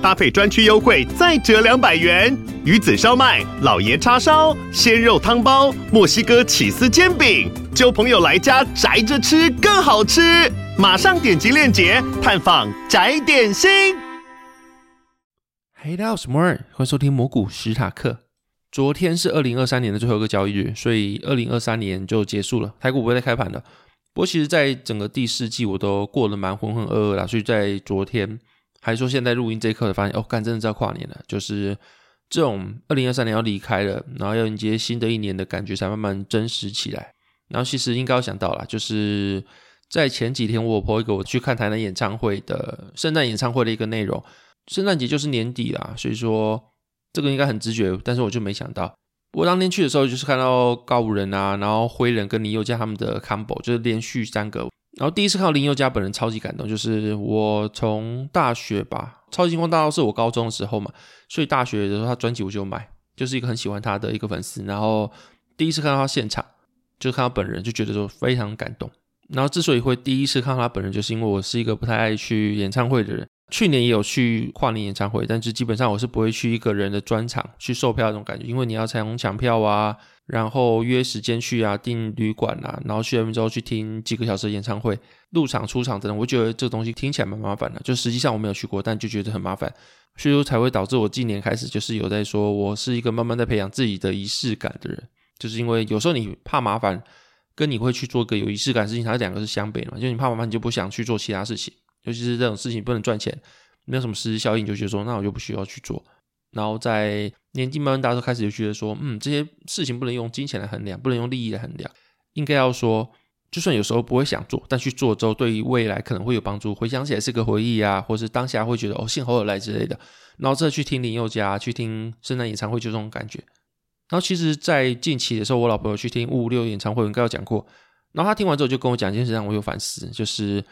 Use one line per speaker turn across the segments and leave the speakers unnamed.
搭配专区优惠再折两百元。鱼子烧麦、老爷叉烧、鲜肉汤包、墨西哥起司煎饼，揪朋友来家宅着吃更好吃。马上点击链接探访宅点心。
嘿，大家好，我是摩尔，欢迎收听蘑菇史塔克。昨天是二零二三年的最后一个交易日，所以二零二三年就结束了，台股不会再开盘了。不过，其实，在整个第四季，我都过得蛮浑浑噩噩的，所以在昨天，还是说现在录音这一刻，发现哦，干，真的是要跨年了，就是这种二零二三年要离开了，然后要迎接新的一年的感觉，才慢慢真实起来。然后，其实应该要想到了，就是。在前几天，我有 po 一个我去看台南演唱会的圣诞演唱会的一个内容。圣诞节就是年底啦，所以说这个应该很直觉，但是我就没想到。我当天去的时候，就是看到告五人啊，然后灰人跟林宥嘉他们的 combo，就是连续三个。然后第一次看到林宥嘉本人，超级感动。就是我从大学吧，超级星光大道是我高中的时候嘛，所以大学的时候他专辑我就买，就是一个很喜欢他的一个粉丝。然后第一次看到他现场，就看到本人，就觉得说非常感动。然后之所以会第一次看到他本人，就是因为我是一个不太爱去演唱会的人。去年也有去跨年演唱会，但是基本上我是不会去一个人的专场去售票那种感觉，因为你要采用抢票啊，然后约时间去啊，订旅馆啊，然后去完之后去听几个小时的演唱会，入场出场等等，我觉得这个东西听起来蛮麻烦的。就实际上我没有去过，但就觉得很麻烦，所以说才会导致我今年开始就是有在说，我是一个慢慢在培养自己的仪式感的人，就是因为有时候你怕麻烦。跟你会去做个有仪式感的事情，它两个是相悖的嘛？就你怕麻烦，你就不想去做其他事情，尤其是这种事情不能赚钱，没有什么实质效应，就觉得说那我就不需要去做。然后在年纪慢慢大的时候，开始就觉得说，嗯，这些事情不能用金钱来衡量，不能用利益来衡量，应该要说，就算有时候不会想做，但去做之后，对于未来可能会有帮助，回想起来是个回忆啊，或是当下会觉得哦，幸好有来之类的。然后这去听林宥嘉，去听圣诞演唱会，就这种感觉。然后其实，在近期的时候，我老婆有去听五五六演唱会，我应该有讲过。然后他听完之后，就跟我讲一件事，让我有反思，就是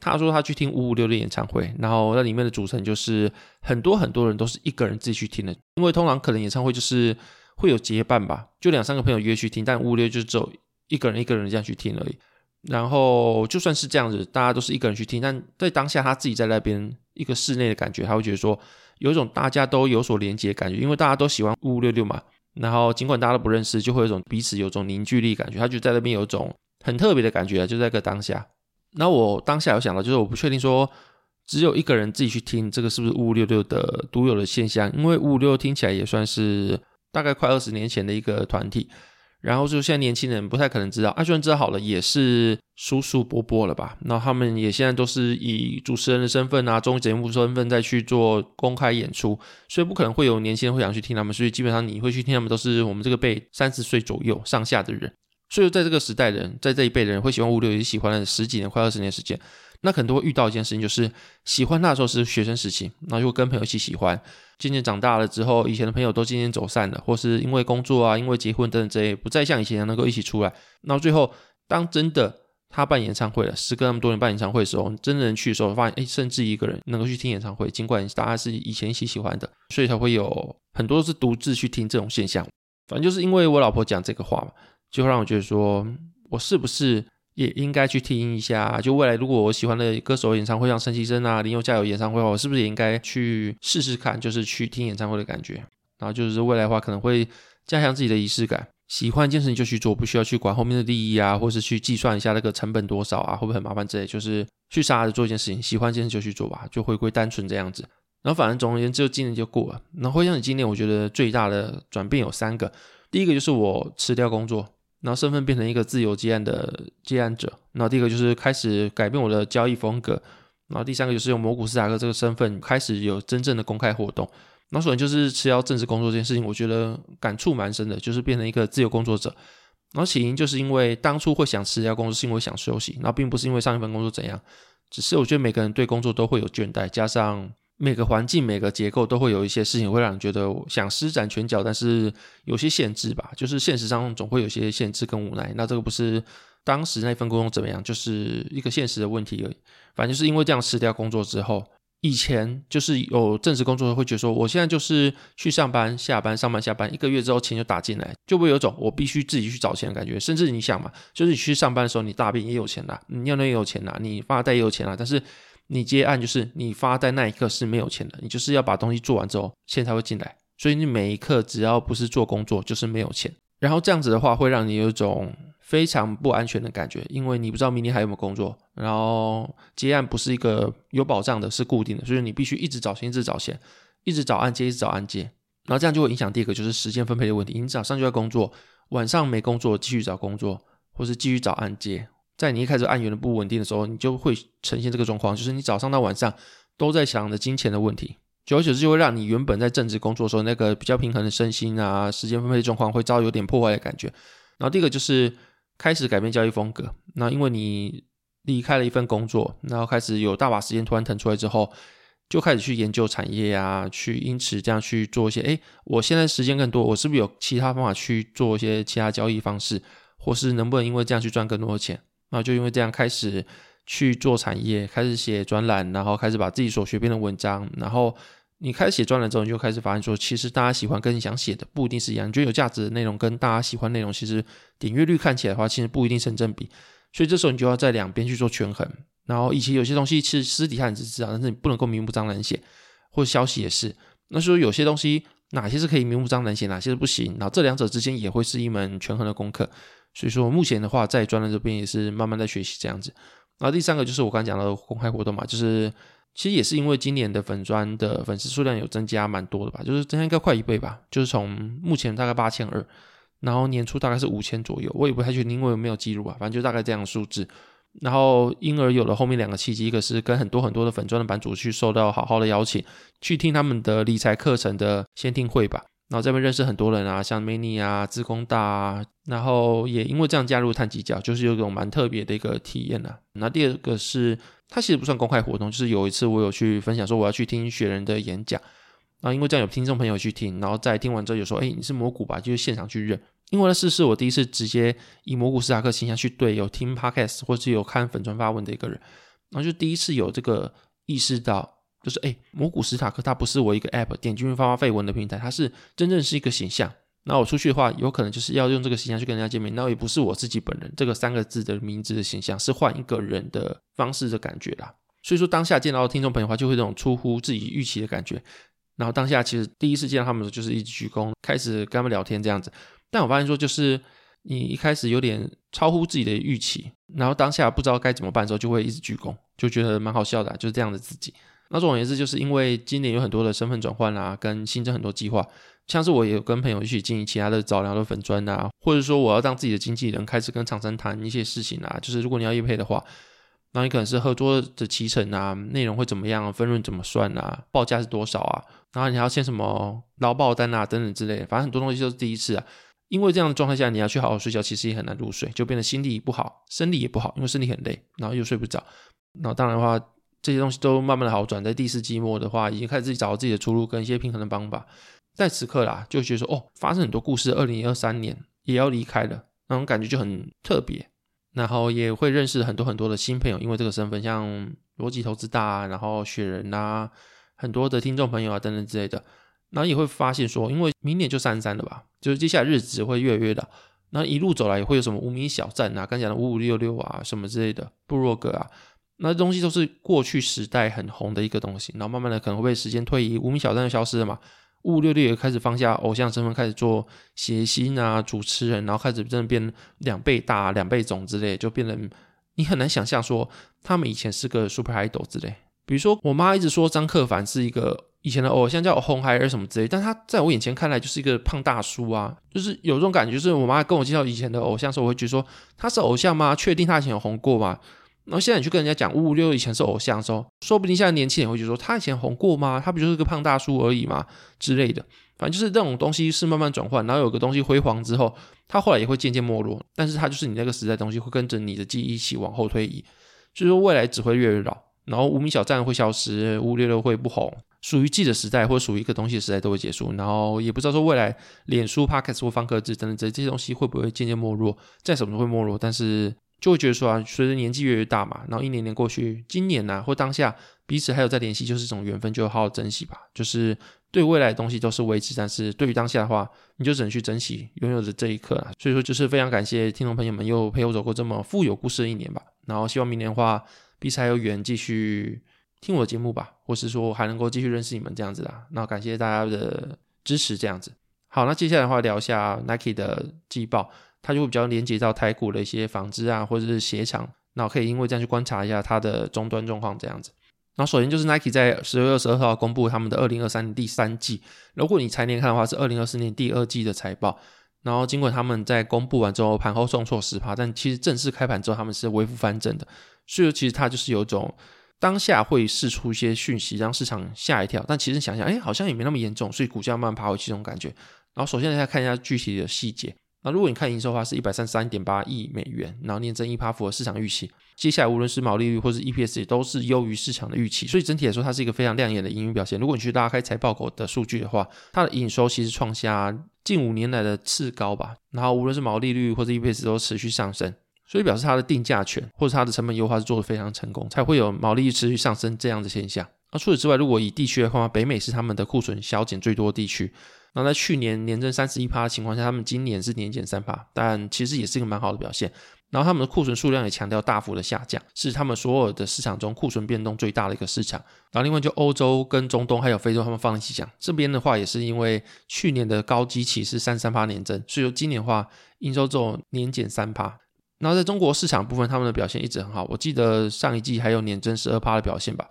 他说他去听五五六的演唱会，然后那里面的组成就是很多很多人都是一个人自己去听的，因为通常可能演唱会就是会有结伴吧，就两三个朋友约去听，但五五六就只有一个人一个人这样去听而已。然后就算是这样子，大家都是一个人去听，但在当下他自己在那边一个室内的感觉，他会觉得说有一种大家都有所连接的感觉，因为大家都喜欢五五六六嘛。然后，尽管大家都不认识，就会有一种彼此有种凝聚力感觉。他就在那边有一种很特别的感觉，就在个当下。那我当下有想到，就是我不确定说只有一个人自己去听这个是不是五五六六的独有的现象，因为五五六听起来也算是大概快二十年前的一个团体。然后就现在年轻人不太可能知道，啊，就算知道好了，也是叔叔伯伯了吧？那他们也现在都是以主持人的身份啊，综艺节目身份再去做公开演出，所以不可能会有年轻人会想去听他们。所以基本上你会去听他们，都是我们这个辈三十岁左右上下的人。所以在这个时代人，在这一辈人会喜欢五五六，也喜欢了十几年，快二十年时间。那可能都会遇到一件事情，就是喜欢那时候是学生时期，然后就跟朋友一起喜欢。渐渐长大了之后，以前的朋友都渐渐走散了，或是因为工作啊，因为结婚等等这些，不再像以前能够一起出来。然后最后，当真的他办演唱会了，时隔那么多年办演唱会的时候，真的人去的时候，发现哎，甚至一个人能够去听演唱会，尽管大家是以前一起喜欢的，所以才会有很多是独自去听这种现象。反正就是因为我老婆讲这个话嘛，就会让我觉得说，我是不是？也应该去听一下，就未来如果我喜欢的歌手演唱会，像陈綺贞啊、林宥嘉有演唱会的话，我是不是也应该去试试看，就是去听演唱会的感觉？然后就是未来的话，可能会加强自己的仪式感。喜欢一件事情就去做，不需要去管后面的利益啊，或是去计算一下那个成本多少啊，会不会很麻烦之类。就是去傻傻的做一件事情，喜欢一件事就去做吧，就回归单纯这样子。然后反正总而言之，就今年就过了。然后回想起今年，我觉得最大的转变有三个。第一个就是我辞掉工作。然后身份变成一个自由接案的接案者，然后第二个就是开始改变我的交易风格，然后第三个就是用摩古斯塔克这个身份开始有真正的公开活动。然后首先就是辞掉正式工作这件事情，我觉得感触蛮深的，就是变成一个自由工作者。然后起因就是因为当初会想辞掉工作，是因为想休息，然后并不是因为上一份工作怎样，只是我觉得每个人对工作都会有倦怠，加上。每个环境、每个结构都会有一些事情会让你觉得想施展拳脚，但是有些限制吧，就是现实上总会有些限制跟无奈。那这个不是当时那份工作怎么样，就是一个现实的问题而已。反正就是因为这样辞掉工作之后，以前就是有正式工作会觉得说，我现在就是去上班、下班、上班、下班，一个月之后钱就打进来，就会有种我必须自己去找钱的感觉。甚至你想嘛，就是你去上班的时候，你大便也有钱啦，你尿尿也有钱啦，你发呆也有钱啦，但是你接案就是你发呆那一刻是没有钱的，你就是要把东西做完之后，钱才会进来。所以你每一刻只要不是做工作，就是没有钱。然后这样子的话，会让你有一种非常不安全的感觉，因为你不知道明天还有没有工作。然后接案不是一个有保障的，是固定的，所以你必须一直找钱，一直找钱，一直找案接，一直找案接。然后这样就会影响第一个，就是时间分配的问题。你早上就要工作，晚上没工作，继续找工作，或是继续找案接。在你一开始案源的不稳定的时候，你就会呈现这个状况，就是你早上到晚上都在想着金钱的问题。久而久之，就会让你原本在正职工作的时候那个比较平衡的身心啊，时间分配状况会遭有点破坏的感觉。然后第二个就是开始改变交易风格。那因为你离开了一份工作，然后开始有大把时间突然腾出来之后，就开始去研究产业啊，去因此这样去做一些。诶，我现在时间更多，我是不是有其他方法去做一些其他交易方式，或是能不能因为这样去赚更多的钱？然后就因为这样开始去做产业，开始写专栏，然后开始把自己所学变成文章，然后。你开始写专栏之后，你就开始发现说，其实大家喜欢跟你想写的不一定是一样。你觉得有价值的内容跟大家喜欢内容，其实点阅率看起来的话，其实不一定成正比。所以这时候你就要在两边去做权衡。然后以前有些东西其实私底下你只知道，但是你不能够明目张胆写，或者消息也是。那说有些东西哪些是可以明目张胆写，哪些是不行。然后这两者之间也会是一门权衡的功课。所以说目前的话，在专栏这边也是慢慢在学习这样子。然后第三个就是我刚刚讲的公开活动嘛，就是。其实也是因为今年的粉专的粉丝数量有增加蛮多的吧，就是增加应该快一倍吧，就是从目前大概八千二，然后年初大概是五千左右，我也不太确定，因为我没有记录啊，反正就大概这样的数字。然后因而有了后面两个契机，一个是跟很多很多的粉专的版主去受到好好的邀请，去听他们的理财课程的先听会吧。然后这边认识很多人啊，像 Many 啊、资工大啊，然后也因为这样加入太极教，就是有一种蛮特别的一个体验啊。那第二个是，它其实不算公开活动，就是有一次我有去分享说我要去听雪人的演讲，然后因为这样有听众朋友去听，然后在听完之后有说，哎，你是蘑菇吧？就是现场去认，因为那是是我第一次直接以蘑菇斯塔克形象去对有听 Podcast 或是有看粉专发文的一个人，然后就第一次有这个意识到。就是哎，魔古史塔克它不是我一个 app 点进去发发废文的平台，它是真正是一个形象。那我出去的话，有可能就是要用这个形象去跟人家见面，那也不是我自己本人这个三个字的名字的形象，是换一个人的方式的感觉啦。所以说当下见到听众朋友的话，就会这种出乎自己预期的感觉。然后当下其实第一次见到他们的时候，就是一直鞠躬，开始跟他们聊天这样子。但我发现说，就是你一开始有点超乎自己的预期，然后当下不知道该怎么办的时候，就会一直鞠躬，就觉得蛮好笑的，就是这样的自己。那总而言之，就是因为今年有很多的身份转换啊，跟新增很多计划，像是我也有跟朋友一起经营其他的早疗的粉专啊，或者说我要当自己的经纪人，开始跟厂商谈一些事情啊，就是如果你要业配的话，那你可能是合作的期程啊，内容会怎么样，分润怎么算啊，报价是多少啊，然后你还要签什么劳报单啊等等之类的，反正很多东西都是第一次啊。因为这样的状态下，你要去好好睡觉，其实也很难入睡，就变得心力不好，生理也不好，因为身体很累，然后又睡不着，然后当然的话。这些东西都慢慢的好转，在第四季末的话，已经开始自己找到自己的出路跟一些平衡的方法。在此刻啦，就觉得说，哦，发生很多故事，二零二三年也要离开了，那种感觉就很特别。然后也会认识很多很多的新朋友，因为这个身份，像逻辑投资大啊，然后雪人啊，很多的听众朋友啊等等之类的。然后也会发现说，因为明年就三三了吧，就是接下来日子会越来越的。那一路走来也会有什么无名小站啊，刚讲的五五六六啊，什么之类的部落格啊。那东西都是过去时代很红的一个东西，然后慢慢的可能会被时间推移，无名小站就消失了嘛，五五六六也开始放下偶像身份，开始做谐星啊、主持人，然后开始真的变两倍大、两倍种之类，就变得你很难想象说他们以前是个 super idol 之类。比如说我妈一直说张克帆是一个以前的偶像，叫红孩儿什么之类，但他在我眼前看来就是一个胖大叔啊，就是有这种感觉，就是我妈跟我介绍以前的偶像的时候，我会觉得说他是偶像吗？确定他以前有红过吗？然后现在你去跟人家讲五五六以前是偶像的时候，说不定现在年轻人会觉得说他以前红过吗？他不就是个胖大叔而已吗？之类的，反正就是这种东西是慢慢转换，然后有个东西辉煌之后，它后来也会渐渐没落，但是它就是你那个时代的东西会跟着你的记忆一起往后推移，所以说未来只会越来越老，然后无名小站会消失，五五六六会不红，属于记者时代或属于一个东西的时代都会结束，然后也不知道说未来脸书、Podcast 或方格子等等这这些东西会不会渐渐没落，在什么时候会没落，但是。就会觉得说啊，随着年纪越来越大嘛，然后一年年过去，今年呐、或当下彼此还有在联系，就是一种缘分，就好好珍惜吧。就是对未来的东西都是未知，但是对于当下的话，你就只能去珍惜拥有的这一刻啊。所以说，就是非常感谢听众朋友们又陪我走过这么富有故事的一年吧。然后希望明年的话，彼此还有缘继续听我的节目吧，或是说还能够继续认识你们这样子的。那感谢大家的支持，这样子。好，那接下来的话聊一下 Nike 的季报。它就会比较连接到台股的一些纺织啊，或者是鞋厂，那我可以因为这样去观察一下它的终端状况这样子。然后首先就是 Nike 在十月二十二号公布他们的二零二三年第三季，如果你财年看的话是二零二四年第二季的财报。然后经过他们在公布完之后，盘后重挫十趴，但其实正式开盘之后他们是微幅翻正的，所以其实它就是有一种当下会释出一些讯息让市场吓一跳，但其实想想，哎，好像也没那么严重，所以股价慢慢爬回去这种感觉。然后首先大家看一下具体的细节。那如果你看营收的话，是一百三十三点八亿美元，然后年增一趴，符合市场预期。接下来无论是毛利率或是 EPS 也都是优于市场的预期，所以整体来说它是一个非常亮眼的营运表现。如果你去拉开财报狗的数据的话，它的营收其实创下近五年来的次高吧。然后无论是毛利率或者 EPS 都持续上升，所以表示它的定价权或者它的成本优化是做得非常成功，才会有毛利率持续上升这样的现象。那除此之外，如果以地区的话，北美是他们的库存削减最多的地区。那在去年年增三十一趴的情况下，他们今年是年减三趴，但其实也是一个蛮好的表现。然后他们的库存数量也强调大幅的下降，是他们所有的市场中库存变动最大的一个市场。然后另外就欧洲跟中东还有非洲，他们放一起讲，这边的话也是因为去年的高基期是三三趴年增，所以说今年的话应收只有年减三趴。然后在中国市场部分，他们的表现一直很好，我记得上一季还有年增十二趴的表现吧，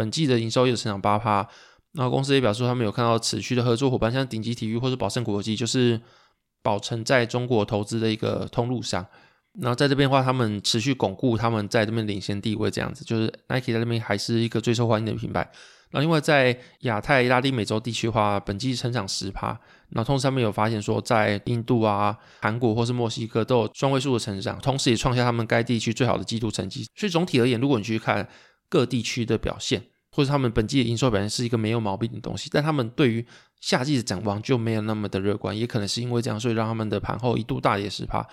本季的营收也成长八趴。然后公司也表示，他们有看到持续的合作伙伴，像顶级体育或者宝盛国际，就是宝成在中国投资的一个通路上。然后在这边的话，他们持续巩固他们在这边领先地位，这样子就是 Nike 在这边还是一个最受欢迎的品牌。然后另外在亚太、拉丁美洲地区的话，本季成长十趴。然后同时他们有发现说，在印度啊、韩国或是墨西哥都有双位数的成长，同时也创下他们该地区最好的季度成绩。所以总体而言，如果你去看各地区的表现，或者他们本季的营收表现是一个没有毛病的东西，但他们对于夏季的展望就没有那么的乐观，也可能是因为这样，所以让他们的盘后一度大跌十趴。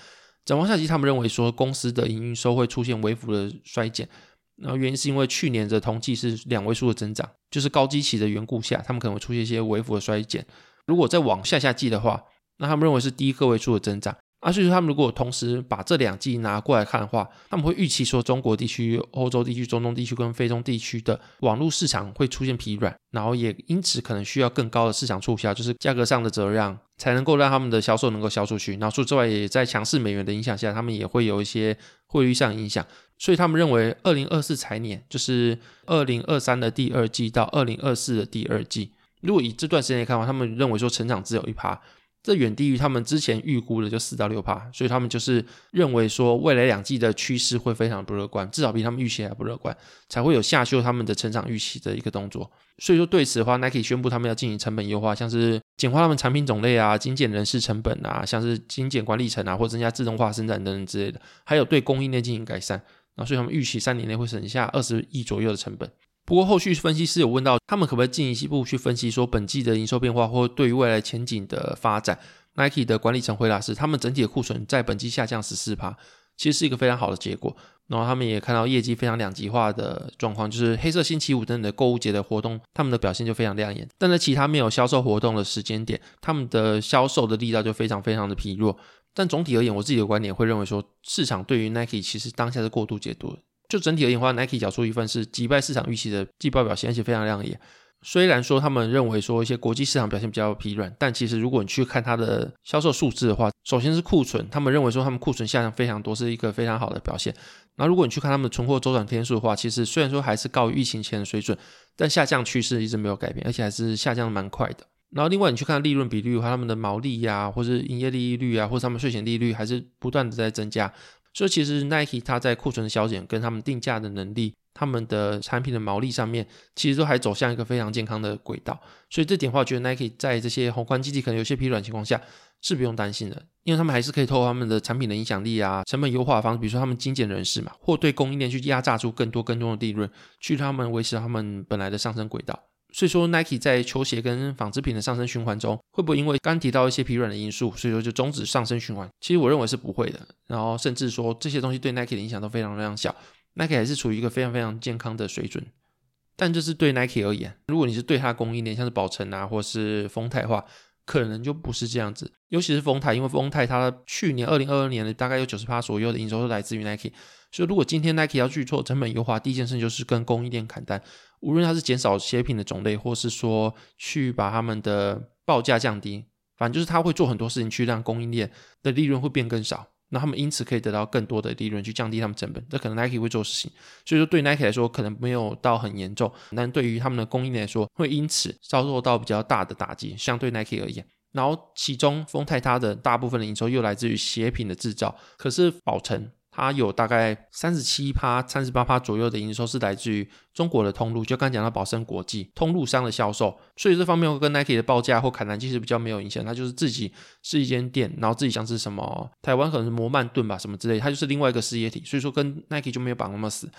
展望夏季，他们认为说公司的营运收会出现微幅的衰减，然后原因是因为去年的同季是两位数的增长，就是高基期的缘故下，他们可能会出现一些微幅的衰减。如果再往下下季的话，那他们认为是低个位数的增长。啊，所以说他们如果同时把这两季拿过来看的话，他们会预期说中国地区、欧洲地区、中东地区跟非洲地区的网络市场会出现疲软，然后也因此可能需要更高的市场促销，就是价格上的折让，才能够让他们的销售能够销出去。然后除此之外，也在强势美元的影响下，他们也会有一些汇率上影响。所以他们认为，二零二四财年就是二零二三的第二季到二零二四的第二季，如果以这段时间来看的话，他们认为说成长只有一趴。这远低于他们之前预估的，就四到六趴，所以他们就是认为说未来两季的趋势会非常不乐观，至少比他们预期还不乐观，才会有下修他们的成长预期的一个动作。所以说对此的话，Nike 宣布他们要进行成本优化，像是简化他们产品种类啊，精简人事成本啊，像是精简管理层啊，或增加自动化生产等等之类的，还有对供应链进行改善。那所以他们预期三年内会省下二十亿左右的成本。不过后续分析师有问到，他们可不可以进一步去分析说本季的营收变化，或对于未来前景的发展？Nike 的管理层回答是，他们整体的库存在本季下降十四趴，其实是一个非常好的结果。然后他们也看到业绩非常两极化的状况，就是黑色星期五等等的购物节的活动，他们的表现就非常亮眼。但在其他没有销售活动的时间点，他们的销售的力道就非常非常的疲弱。但总体而言，我自己的观点会认为说，市场对于 Nike 其实当下是过度解读。就整体而言的话，Nike 缴出一份是击败市场预期的季报表现，而且非常亮眼。虽然说他们认为说一些国际市场表现比较疲软，但其实如果你去看它的销售数字的话，首先是库存，他们认为说他们库存下降非常多，是一个非常好的表现。那如果你去看他们的存货周转天数的话，其实虽然说还是高于疫情前的水准，但下降趋势一直没有改变，而且还是下降的蛮快的。然后另外你去看利润比率的话，他们的毛利呀、或是营业利率啊，或者他们税前利率，还是不断的在增加。所以其实 Nike 它在库存的削减跟他们定价的能力，他们的产品的毛利上面，其实都还走向一个非常健康的轨道。所以这点的话，我觉得 Nike 在这些宏观经济可能有些疲软情况下是不用担心的，因为他们还是可以透过他们的产品的影响力啊，成本优化的方式，比如说他们精简人事嘛，或对供应链去压榨出更多更多的利润，去他们维持他们本来的上升轨道。所以说，Nike 在球鞋跟纺织品的上升循环中，会不会因为刚提到一些疲软的因素，所以说就终止上升循环？其实我认为是不会的。然后甚至说这些东西对 Nike 的影响都非常非常小，Nike 还是处于一个非常非常健康的水准。但这是对 Nike 而言，如果你是对它供应链，像是宝成啊，或是丰泰的话，可能就不是这样子。尤其是丰泰，因为丰泰它去年二零二二年的大概有九十趴左右的营收都来自于 Nike。所以如果今天 Nike 要去做成本优化，第一件事就是跟供应链砍单。无论它是减少鞋品的种类，或是说去把他们的报价降低，反正就是他会做很多事情去让供应链的利润会变更少，那他们因此可以得到更多的利润去降低他们成本。这可能 Nike 会做事情，所以说对 Nike 来说可能没有到很严重，但对于他们的供应链来说会因此遭受到比较大的打击，相对 Nike 而言。然后其中丰泰它的大部分的营收又来自于鞋品的制造，可是宝成。它有大概三十七趴、三十八趴左右的营收是来自于中国的通路，就刚讲到宝生国际通路商的销售，所以这方面会跟 Nike 的报价或砍单其实比较没有影响。它就是自己是一间店，然后自己像是什么台湾可能是摩曼顿吧，什么之类，它就是另外一个事业体，所以说跟 Nike 就没有绑那么死。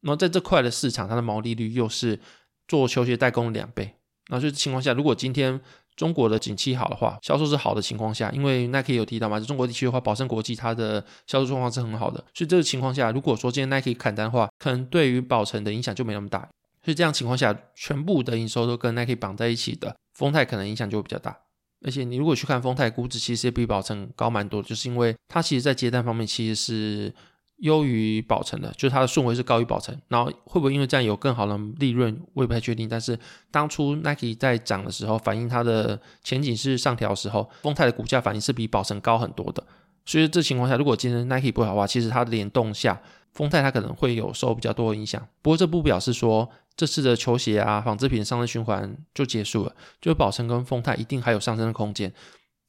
然后在这块的市场，它的毛利率又是做球鞋代工两倍。然后就是情况下，如果今天中国的景气好的话，销售是好的情况下，因为 Nike 有提到嘛，就中国地区的话，宝盛国际它的销售状况是很好的，所以这个情况下，如果说今天 Nike 砍单的话，可能对于宝成的影响就没那么大。所以这样情况下，全部的营收都跟 Nike 绑在一起的，丰泰可能影响就会比较大。而且你如果去看丰泰估值，其实也比宝成高蛮多，就是因为它其实在接单方面其实是。优于宝成的，就是它的顺位是高于宝成，然后会不会因为这样有更好的利润，我也不太确定。但是当初 Nike 在涨的时候，反映它的前景是上调的时候，丰泰的股价反应是比宝成高很多的。所以这情况下，如果今天 Nike 不好的话，其实它的联动下，丰泰它可能会有受比较多的影响。不过这不表示说这次的球鞋啊、纺织品上升循环就结束了，就是宝成跟丰泰一定还有上升的空间。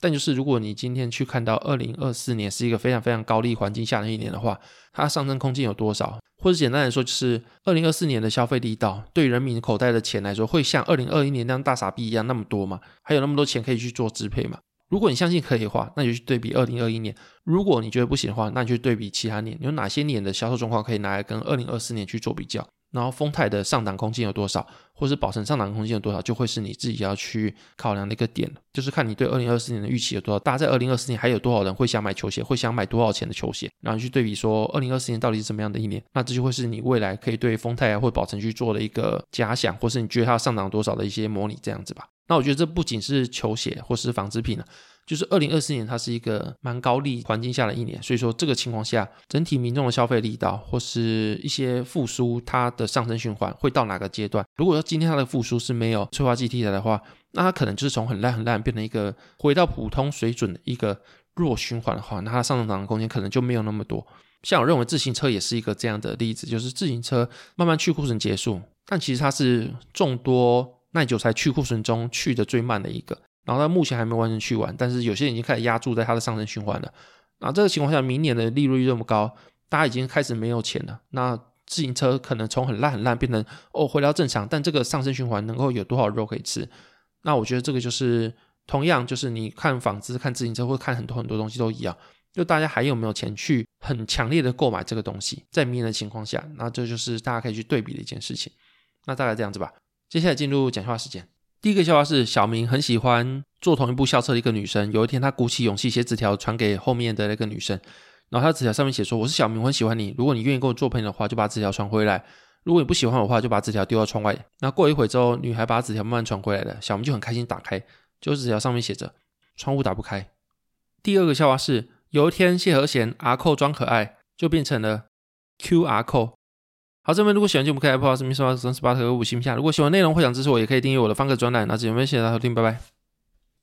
但就是，如果你今天去看到二零二四年是一个非常非常高利环境下的一年的话，它上升空间有多少？或者简单来说，就是二零二四年的消费力道对人民口袋的钱来说，会像二零二一年那样大傻逼一样那么多吗？还有那么多钱可以去做支配吗？如果你相信可以的话，那你就去对比二零二一年；如果你觉得不行的话，那你就对比其他年，有哪些年的销售状况可以拿来跟二零二四年去做比较？然后丰泰的上档空间有多少，或是宝成上档空间有多少，就会是你自己要去考量的一个点，就是看你对二零二四年的预期有多少。大家在二零二四年还有多少人会想买球鞋，会想买多少钱的球鞋，然后去对比说二零二四年到底是怎么样的一年，那这就会是你未来可以对丰泰啊或宝成去做的一个假想，或是你觉得它上涨多少的一些模拟这样子吧。那我觉得这不仅是球鞋或是纺织品了。就是二零二四年，它是一个蛮高利环境下的一年，所以说这个情况下，整体民众的消费力道或是一些复苏，它的上升循环会到哪个阶段？如果说今天它的复苏是没有催化剂替代的话，那它可能就是从很烂很烂变成一个回到普通水准的一个弱循环的话，那它上涨的空间可能就没有那么多。像我认为自行车也是一个这样的例子，就是自行车慢慢去库存结束，但其实它是众多耐久材去库存中去的最慢的一个。然后它目前还没完全去完，但是有些人已经开始压注在它的上升循环了。那这个情况下，明年的利润率这么高，大家已经开始没有钱了。那自行车可能从很烂很烂变成哦回到正常，但这个上升循环能够有多少肉可以吃？那我觉得这个就是同样就是你看纺织、看自行车或看很多很多东西都一样，就大家还有没有钱去很强烈的购买这个东西？在明年的情况下，那这就是大家可以去对比的一件事情。那大概这样子吧。接下来进入讲话时间。第一个笑话是小明很喜欢坐同一部校车的一个女生。有一天，他鼓起勇气写纸条传给后面的那个女生，然后他纸条上面写说：“我是小明，我很喜欢你。如果你愿意跟我做朋友的话，就把纸条传回来；如果你不喜欢我的话，就把纸条丢到窗外。”那过一会之后，女孩把纸条慢慢传回来了。小明就很开心，打开，就是纸条上面写着：“窗户打不开。”第二个笑话是有一天谢和弦阿扣装可爱，就变成了 Q 阿扣。好，这边如果喜欢节目，可以 Apple 什么什么三十八和五星下。如果喜欢内容或想支持我，也可以订阅我的方格专栏。那这边谢谢大家收听，拜拜。